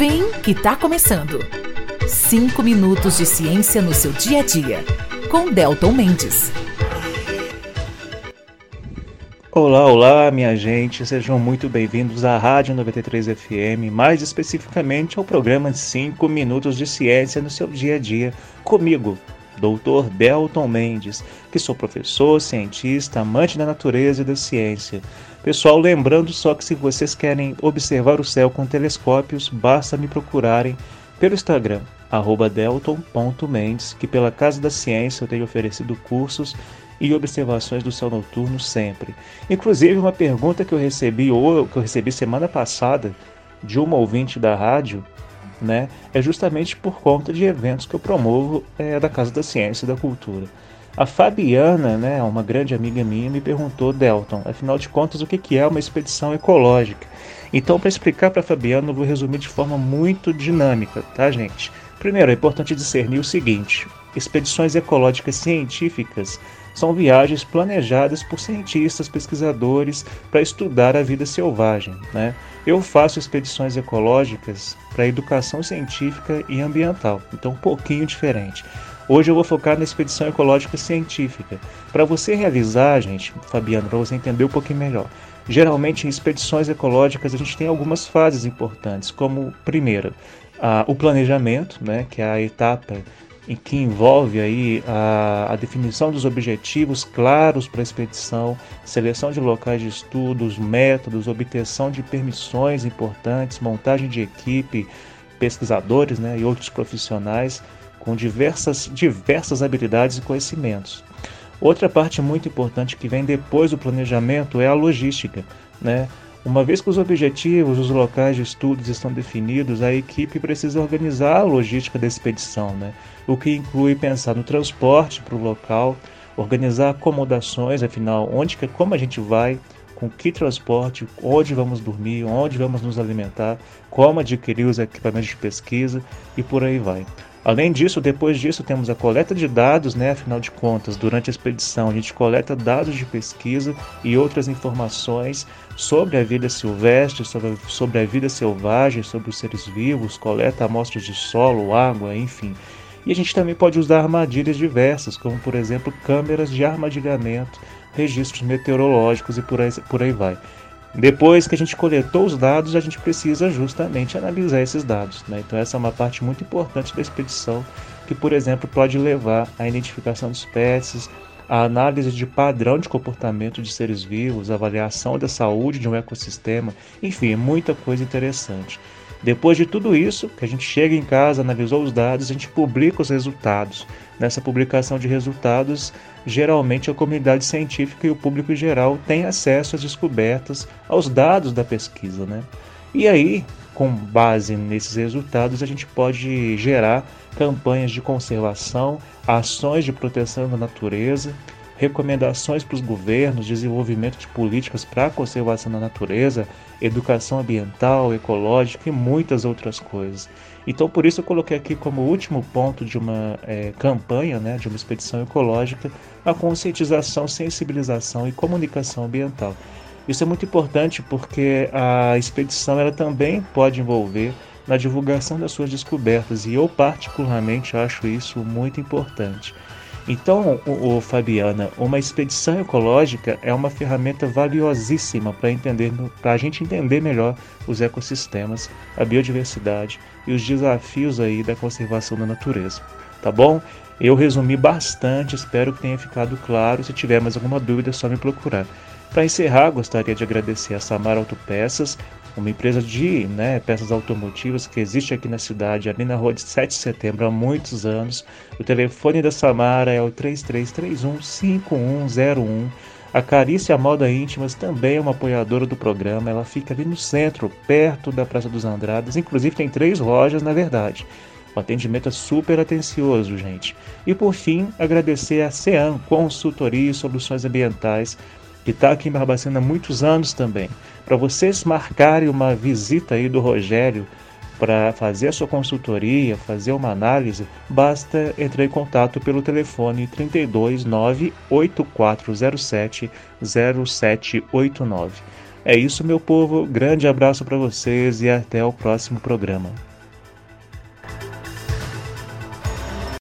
Vem que tá começando. Cinco minutos de ciência no seu dia a dia. Com Delton Mendes. Olá, olá, minha gente. Sejam muito bem-vindos à Rádio 93 FM, mais especificamente ao programa 5 minutos de ciência no seu dia a dia. Comigo, Dr. Delton Mendes, que sou professor, cientista, amante da natureza e da ciência. Pessoal, lembrando só que se vocês querem observar o céu com telescópios, basta me procurarem pelo Instagram, delton.mendes, que pela Casa da Ciência eu tenho oferecido cursos e observações do céu noturno sempre. Inclusive, uma pergunta que eu recebi ou que eu recebi semana passada de uma ouvinte da rádio, né, é justamente por conta de eventos que eu promovo é, da Casa da Ciência e da Cultura. A Fabiana, né, uma grande amiga minha, me perguntou, Delton, afinal de contas, o que é uma expedição ecológica? Então, para explicar para a Fabiana, eu vou resumir de forma muito dinâmica, tá, gente? Primeiro, é importante discernir o seguinte: expedições ecológicas científicas são viagens planejadas por cientistas, pesquisadores para estudar a vida selvagem. Né? Eu faço expedições ecológicas para educação científica e ambiental, então um pouquinho diferente. Hoje eu vou focar na expedição ecológica científica. Para você realizar, gente, Fabiano, para você entender um pouquinho melhor. Geralmente em expedições ecológicas a gente tem algumas fases importantes, como primeiro, a, o planejamento, né, que é a etapa em que envolve aí a, a definição dos objetivos claros para a expedição, seleção de locais de estudos, métodos, obtenção de permissões importantes, montagem de equipe, pesquisadores né, e outros profissionais com diversas, diversas habilidades e conhecimentos. Outra parte muito importante que vem depois do planejamento é a logística. Né? Uma vez que os objetivos, os locais de estudos estão definidos, a equipe precisa organizar a logística da expedição, né? o que inclui pensar no transporte para o local, organizar acomodações, afinal, onde, como a gente vai, com que transporte, onde vamos dormir, onde vamos nos alimentar, como adquirir os equipamentos de pesquisa e por aí vai. Além disso, depois disso, temos a coleta de dados, né? afinal de contas, durante a expedição, a gente coleta dados de pesquisa e outras informações sobre a vida silvestre, sobre, sobre a vida selvagem, sobre os seres vivos, coleta amostras de solo, água, enfim. E a gente também pode usar armadilhas diversas, como por exemplo câmeras de armadilhamento, registros meteorológicos e por aí, por aí vai. Depois que a gente coletou os dados, a gente precisa justamente analisar esses dados. Né? Então, essa é uma parte muito importante da expedição, que, por exemplo, pode levar à identificação de espécies, a análise de padrão de comportamento de seres vivos, avaliação da saúde de um ecossistema, enfim, muita coisa interessante. Depois de tudo isso, que a gente chega em casa, analisou os dados, a gente publica os resultados. Nessa publicação de resultados, geralmente a comunidade científica e o público em geral têm acesso às descobertas, aos dados da pesquisa. Né? E aí, com base nesses resultados, a gente pode gerar campanhas de conservação, ações de proteção da natureza, recomendações para os governos, desenvolvimento de políticas para a conservação da natureza, educação ambiental, ecológica e muitas outras coisas. Então, por isso eu coloquei aqui como último ponto de uma é, campanha, né, de uma expedição ecológica, a conscientização, sensibilização e comunicação ambiental. Isso é muito importante porque a expedição ela também pode envolver na divulgação das suas descobertas e eu particularmente acho isso muito importante. Então, o, o, Fabiana, uma expedição ecológica é uma ferramenta valiosíssima para entender, para a gente entender melhor os ecossistemas, a biodiversidade e os desafios aí da conservação da natureza. Tá bom? Eu resumi bastante, espero que tenha ficado claro. Se tiver mais alguma dúvida, é só me procurar. Para encerrar, gostaria de agradecer a Samar Autopeças, uma empresa de né, peças automotivas que existe aqui na cidade, ali na rua de 7 de setembro, há muitos anos. O telefone da Samara é o 3331-5101. A Carícia Moda Íntimas também é uma apoiadora do programa. Ela fica ali no centro, perto da Praça dos Andradas. Inclusive tem três lojas, na verdade. O atendimento é super atencioso, gente. E por fim, agradecer a CEAM, Consultoria e Soluções Ambientais, que está aqui em Barbacena há muitos anos também. Para vocês marcarem uma visita aí do Rogério para fazer a sua consultoria, fazer uma análise, basta entrar em contato pelo telefone 329 8407 0789. É isso, meu povo. Grande abraço para vocês e até o próximo programa.